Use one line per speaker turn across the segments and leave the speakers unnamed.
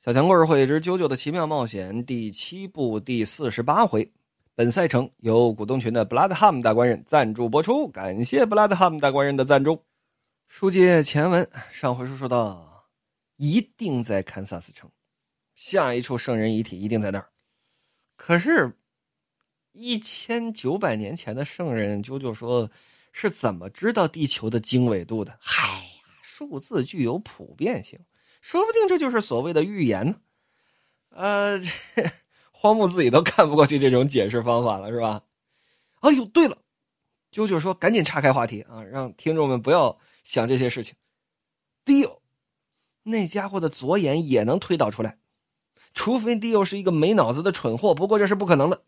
小强故事会之《啾啾的奇妙冒险》第七部第四十八回，本赛程由股东群的布拉德汉姆大官人赞助播出，感谢布拉德汉姆大官人的赞助。书接前文，上回书说到，一定在堪萨斯城，下一处圣人遗体一定在那儿。可是，一千九百年前的圣人啾啾说，是怎么知道地球的经纬度的？嗨呀，数字具有普遍性。说不定这就是所谓的预言呢，呃，荒木自己都看不过去这种解释方法了，是吧？哎呦，对了，啾啾说，赶紧岔开话题啊，让听众们不要想这些事情。迪欧，那家伙的左眼也能推导出来，除非迪欧是一个没脑子的蠢货，不过这是不可能的。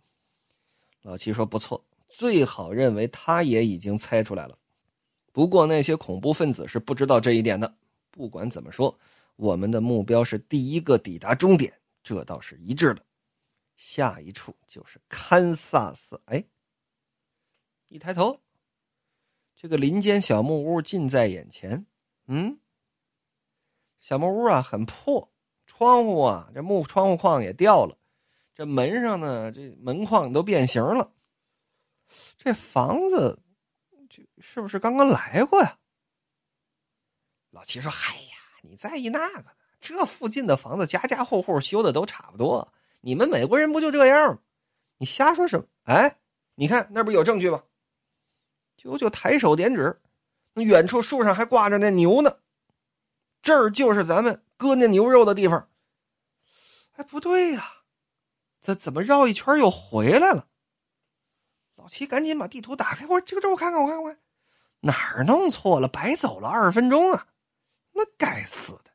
老七说不错，最好认为他也已经猜出来了，不过那些恐怖分子是不知道这一点的。不管怎么说。我们的目标是第一个抵达终点，这倒是一致的。下一处就是堪萨斯。哎，一抬头，这个林间小木屋近在眼前。嗯，小木屋啊很破，窗户啊这木窗户框也掉了，这门上呢这门框都变形了。这房子，这是不是刚刚来过呀？老七说：“嗨。”你在意那个呢？这附近的房子家家户户修的都差不多，你们美国人不就这样吗？你瞎说什么？哎，你看那不有证据吗？舅舅抬手点指，那远处树上还挂着那牛呢，这儿就是咱们割那牛肉的地方。哎，不对呀，这怎么绕一圈又回来了？老七赶紧把地图打开，我这个这我看看，我看看，哪儿弄错了？白走了二十分钟啊！该死的，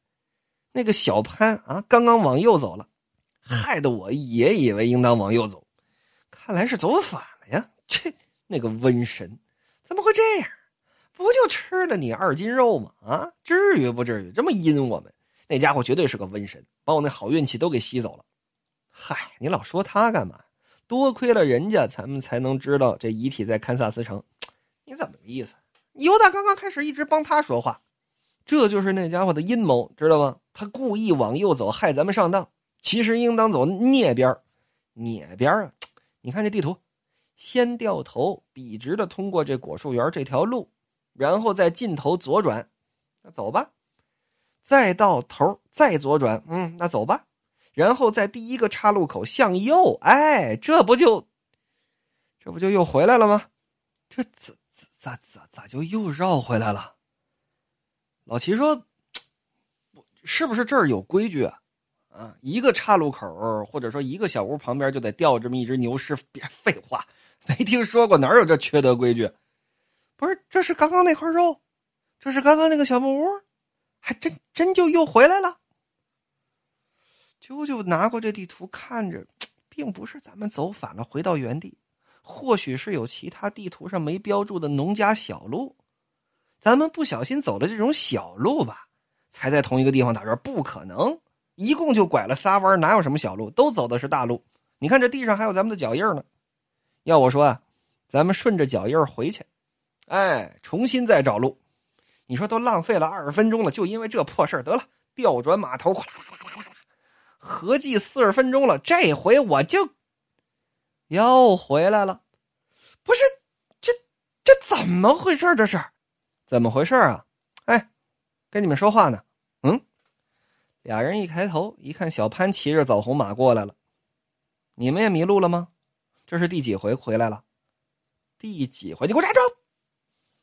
那个小潘啊，刚刚往右走了，害得我也以为应当往右走，看来是走反了呀！切，那个瘟神怎么会这样？不就吃了你二斤肉吗？啊，至于不至于这么阴我们？那家伙绝对是个瘟神，把我那好运气都给吸走了。嗨，你老说他干嘛？多亏了人家，咱们才能知道这遗体在堪萨斯城。你怎么个意思？尤达刚刚开始一直帮他说话。这就是那家伙的阴谋，知道吗？他故意往右走，害咱们上当。其实应当走聂边聂边啊！你看这地图，先掉头笔直的通过这果树园这条路，然后再尽头左转，那走吧。再到头再左转，嗯，那走吧。然后在第一个岔路口向右，哎，这不就，这不就又回来了吗？这咋咋咋咋就又绕回来了？老齐说：“是不是这儿有规矩啊？啊，一个岔路口或者说一个小屋旁边就得吊这么一只牛尸？别废话，没听说过，哪有这缺德规矩？不是，这是刚刚那块肉，这是刚刚那个小木屋，还真真就又回来了。啾啾拿过这地图看着，并不是咱们走反了回到原地，或许是有其他地图上没标注的农家小路。”咱们不小心走了这种小路吧，才在同一个地方打转，不可能，一共就拐了仨弯，哪有什么小路，都走的是大路。你看这地上还有咱们的脚印呢。要我说啊，咱们顺着脚印回去，哎，重新再找路。你说都浪费了二十分钟了，就因为这破事得了，调转马头，合计四十分钟了，这回我就又回来了。不是，这这怎么回事？这是？怎么回事啊？哎，跟你们说话呢。嗯，俩人一抬头一看，小潘骑着枣红马过来了。你们也迷路了吗？这是第几回回来了？第几回？你给我站住！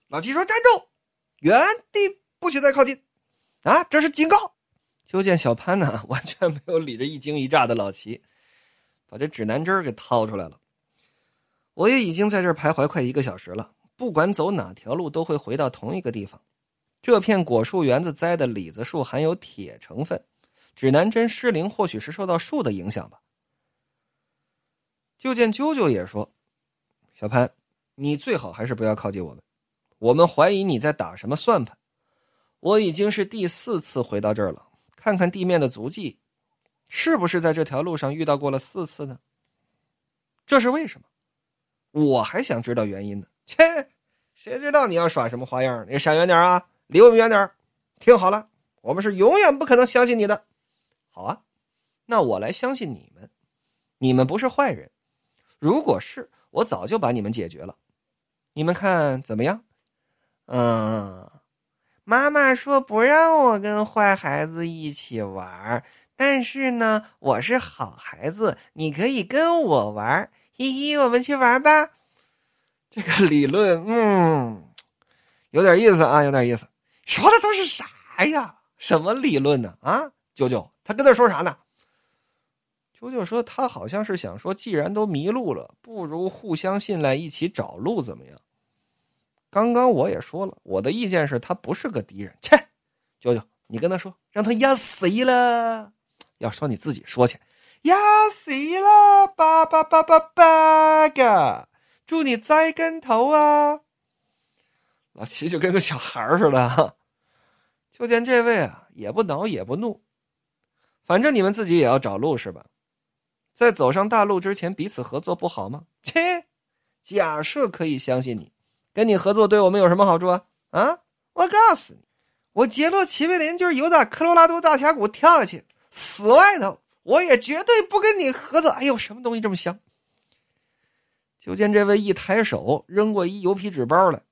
老七说：“站住，原地不许再靠近。”啊，这是警告。就见小潘呢，完全没有理这一惊一乍的老齐，把这指南针给掏出来了。我也已经在这徘徊快一个小时了。不管走哪条路，都会回到同一个地方。这片果树园子栽的李子树含有铁成分，指南针失灵，或许是受到树的影响吧。就见啾啾也说：“小潘，你最好还是不要靠近我们，我们怀疑你在打什么算盘。我已经是第四次回到这儿了，看看地面的足迹，是不是在这条路上遇到过了四次呢？这是为什么？我还想知道原因呢。”切，谁知道你要耍什么花样？你闪远点啊，离我们远点听好了，我们是永远不可能相信你的。好啊，那我来相信你们，你们不是坏人。如果是，我早就把你们解决了。你们看怎么样？
嗯，妈妈说不让我跟坏孩子一起玩，但是呢，我是好孩子，你可以跟我玩。嘿嘿，我们去玩吧。
这个理论，嗯，有点意思啊，有点意思。说的都是啥呀？什么理论呢？啊，九九，他跟他说啥呢？九九说他好像是想说，既然都迷路了，不如互相信赖，一起找路，怎么样？刚刚我也说了，我的意见是他不是个敌人。切，九九，你跟他说，让他压死了。要说你自己说去，压死了，八八八八八个。祝你栽跟头啊！老齐就跟个小孩似的，就见这位啊，也不恼也不怒，反正你们自己也要找路是吧？在走上大路之前，彼此合作不好吗？切，假设可以相信你，跟你合作对我们有什么好处啊？啊！我告诉你，我杰洛奇贝林就是由打科罗拉多大峡谷跳下去，死外头，我也绝对不跟你合作。哎呦，什么东西这么香？就见这位一抬手，扔过一油皮纸包来，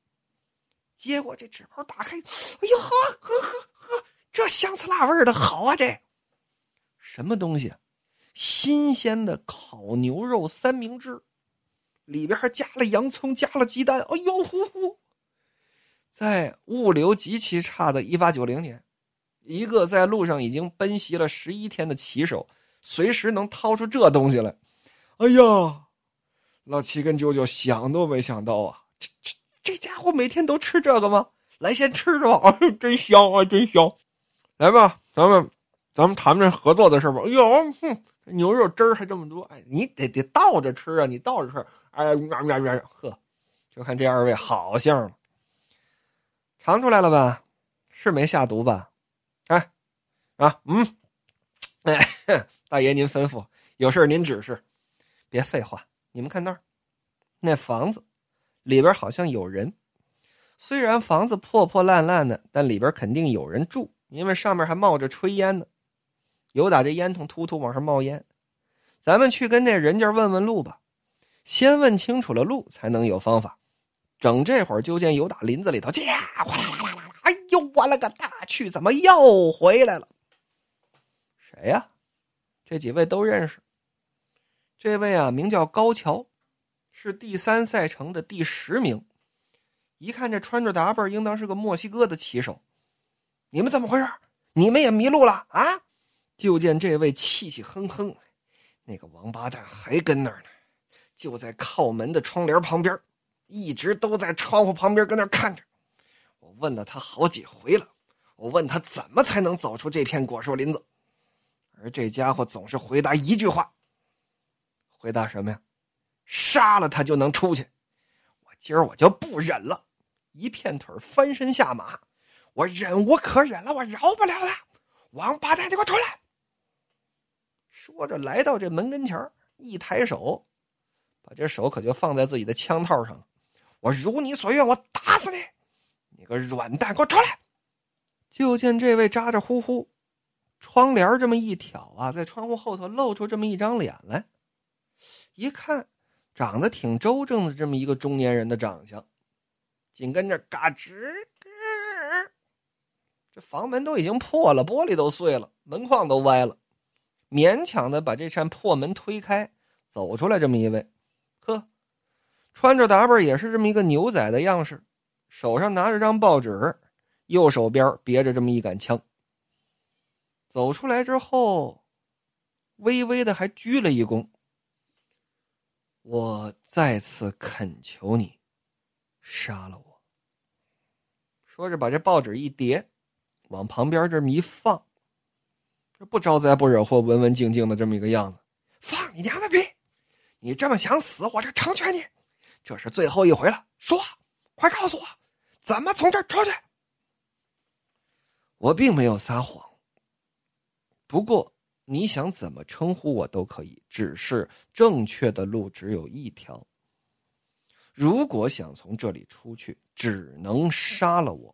结果这纸包，打开，哎呦呵呵呵呵，这香刺辣味的好啊！这什么东西？新鲜的烤牛肉三明治，里边还加了洋葱，加了鸡蛋。哎呦呼呼！在物流极其差的一八九零年，一个在路上已经奔袭了十一天的骑手，随时能掏出这东西来。哎呀！老七跟舅舅想都没想到啊，这这这家伙每天都吃这个吗？来，先吃着吧，真香啊，真香！来吧，咱们咱们谈谈合作的事吧。哎呦，哼，牛肉汁儿还这么多，哎，你得得倒着吃啊，你倒着吃。哎呀呀呀，呵，就看这二位好相了，尝出来了吧？是没下毒吧？哎，啊，嗯，哎，大爷您吩咐，有事您指示，别废话。你们看那儿，那房子里边好像有人。虽然房子破破烂烂的，但里边肯定有人住，因为上面还冒着炊烟呢。有打这烟囱突突往上冒烟。咱们去跟那人家问问路吧，先问清楚了路，才能有方法。整这会儿，就见有打林子里头，呀，哗啦啦啦啦！哎呦，我了个大去，怎么又回来了？谁呀？这几位都认识。这位啊，名叫高桥，是第三赛程的第十名。一看这穿着打扮，应当是个墨西哥的骑手。你们怎么回事？你们也迷路了啊？就见这位气气哼哼，那个王八蛋还跟那儿呢，就在靠门的窗帘旁边，一直都在窗户旁边跟那看着。我问了他好几回了，我问他怎么才能走出这片果树林子，而这家伙总是回答一句话。回答什么呀？杀了他就能出去。我今儿我就不忍了，一片腿翻身下马。我忍无可忍了，我饶不了他。王八蛋，你给我出来！说着，来到这门跟前一抬手，把这手可就放在自己的枪套上了。我如你所愿，我打死你！你个软蛋，给我出来！就见这位咋咋呼呼，窗帘这么一挑啊，在窗户后头露出这么一张脸来。一看，长得挺周正的这么一个中年人的长相，紧跟着嘎吱，这房门都已经破了，玻璃都碎了，门框都歪了，勉强的把这扇破门推开，走出来这么一位，呵，穿着打扮也是这么一个牛仔的样式，手上拿着张报纸，右手边别着这么一杆枪。走出来之后，微微的还鞠了一躬。我再次恳求你，杀了我。说着，把这报纸一叠，往旁边这么一放，这不招灾不惹祸，文文静静的这么一个样子。放你娘的屁！你这么想死，我这成全你。这是最后一回了，说，快告诉我，怎么从这儿出去？我并没有撒谎，不过。你想怎么称呼我都可以，只是正确的路只有一条。如果想从这里出去，只能杀了我。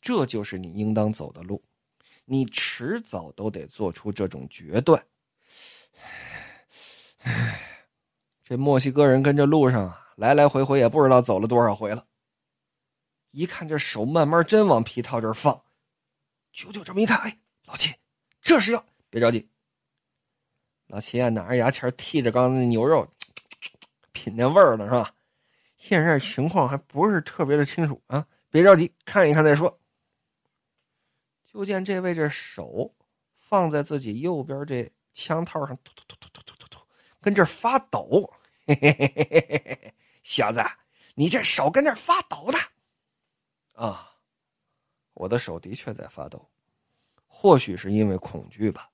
这就是你应当走的路，你迟早都得做出这种决断，这墨西哥人跟这路上啊，来来回回也不知道走了多少回了。一看这手慢慢真往皮套这儿放，九九这么一看，哎，老七，这是要别着急。老七啊，拿着牙签剔着刚才那牛肉，品那味儿呢，是吧？现在情况还不是特别的清楚啊，别着急，看一看再说。就见这位这手放在自己右边这枪套上，突突突突突突突突，跟这发抖。嘿嘿嘿嘿嘿嘿嘿，小子，你这手跟那发抖呢？啊，我的手的确在发抖，或许是因为恐惧吧。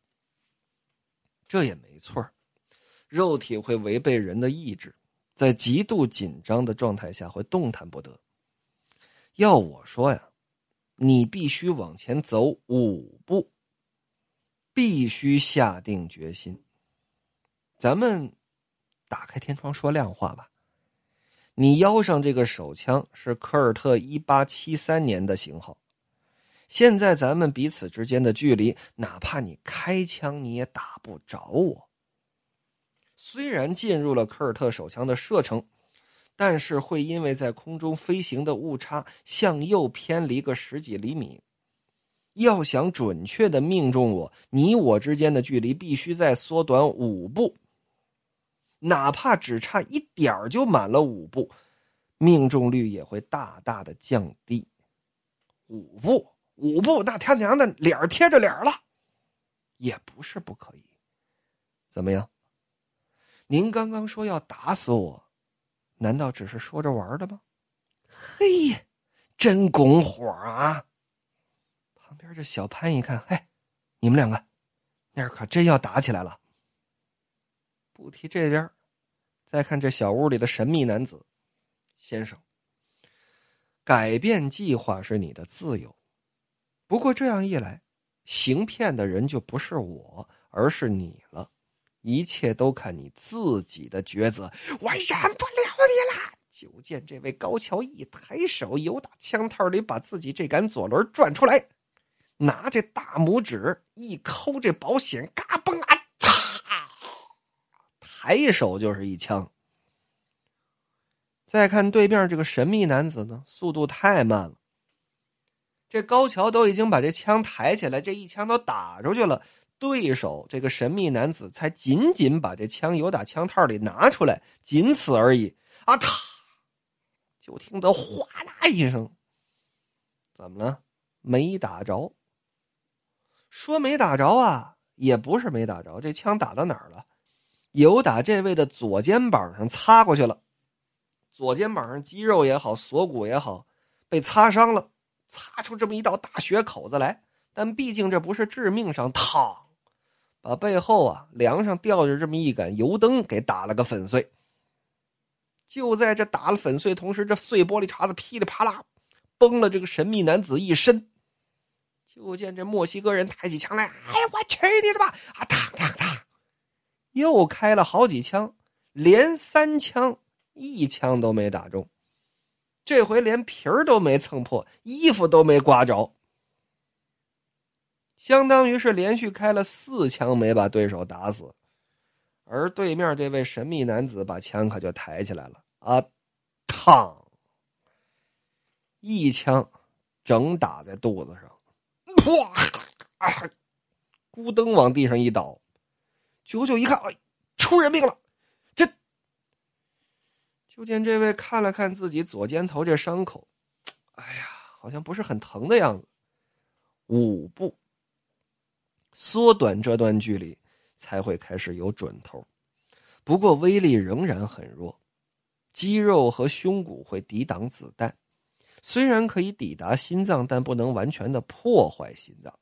这也没错肉体会违背人的意志，在极度紧张的状态下会动弹不得。要我说呀，你必须往前走五步，必须下定决心。咱们打开天窗说亮话吧。你腰上这个手枪是科尔特一八七三年的型号，现在咱们彼此之间的距离，哪怕你开枪，你也打不着我。虽然进入了科尔特手枪的射程，但是会因为在空中飞行的误差向右偏离个十几厘米。要想准确的命中我，你我之间的距离必须再缩短五步。哪怕只差一点儿就满了五步，命中率也会大大的降低。五步，五步，那他娘的脸贴着脸了，也不是不可以。怎么样？您刚刚说要打死我，难道只是说着玩的吗？嘿，真拱火啊！旁边这小潘一看，嘿，你们两个，那可真要打起来了。不提这边，再看这小屋里的神秘男子先生。改变计划是你的自由，不过这样一来，行骗的人就不是我，而是你了。一切都看你自己的抉择。我忍不了你了！就见这位高桥一抬手，由打枪套里把自己这杆左轮转出来，拿这大拇指一抠这保险，嘎嘣啊！抬手就是一枪。再看对面这个神秘男子呢，速度太慢了。这高桥都已经把这枪抬起来，这一枪都打出去了，对手这个神秘男子才仅仅把这枪由打枪套里拿出来，仅此而已。啊！他就听得哗啦一声，怎么了？没打着。说没打着啊，也不是没打着，这枪打到哪儿了？有打这位的左肩膀上擦过去了，左肩膀上肌肉也好，锁骨也好，被擦伤了，擦出这么一道大血口子来。但毕竟这不是致命伤，嘡，把背后啊梁上吊着这么一杆油灯给打了个粉碎。就在这打了粉碎同时，这碎玻璃碴子噼里啪啦崩了这个神秘男子一身。就见这墨西哥人抬起枪来，哎呀，我去你的吧！啊，嘡嘡嘡。又开了好几枪，连三枪，一枪都没打中。这回连皮儿都没蹭破，衣服都没刮着，相当于是连续开了四枪没把对手打死。而对面这位神秘男子把枪可就抬起来了啊，烫，一枪整打在肚子上，哇，咕噔往地上一倒。九九一看，哎，出人命了！就见这位看了看自己左肩头这伤口，哎呀，好像不是很疼的样子。五步，缩短这段距离才会开始有准头。不过威力仍然很弱，肌肉和胸骨会抵挡子弹，虽然可以抵达心脏，但不能完全的破坏心脏。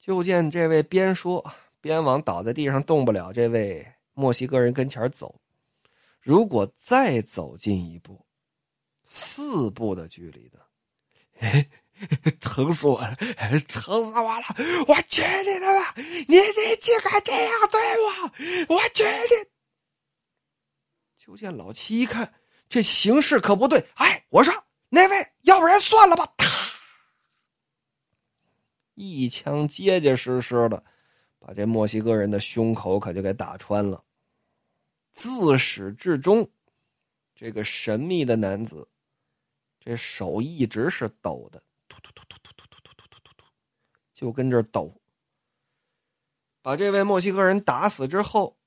就见这位边说边往倒在地上动不了这位墨西哥人跟前走，如果再走近一步，四步的距离的，疼死我了，疼死我了！我去你的吧！你你竟敢这样对我！我去你！就见老七一看这形势可不对，哎，我说那位，要不然算了吧。一枪结结实实的，把这墨西哥人的胸口可就给打穿了。自始至终，这个神秘的男子，这手一直是抖的，突突突突突突突突突突突，就跟这抖。把这位墨西哥人打死之后，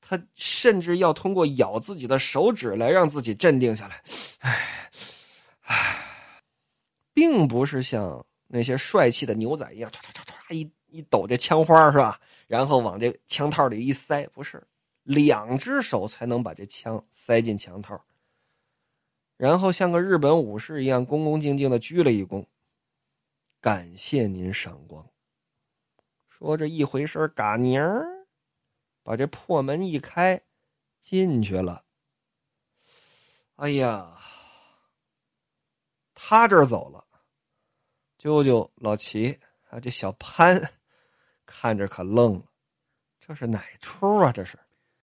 他甚至要通过咬自己的手指来让自己镇定下来。唉，唉，并不是像那些帅气的牛仔一样，唰唰唰唰一一抖这枪花是吧？然后往这枪套里一塞，不是。两只手才能把这枪塞进枪套，然后像个日本武士一样恭恭敬敬的鞠了一躬，感谢您赏光。说着一回身，嘎宁儿，把这破门一开，进去了。哎呀，他这儿走了，舅舅老齐啊，这小潘看着可愣了，这是哪出啊？这是。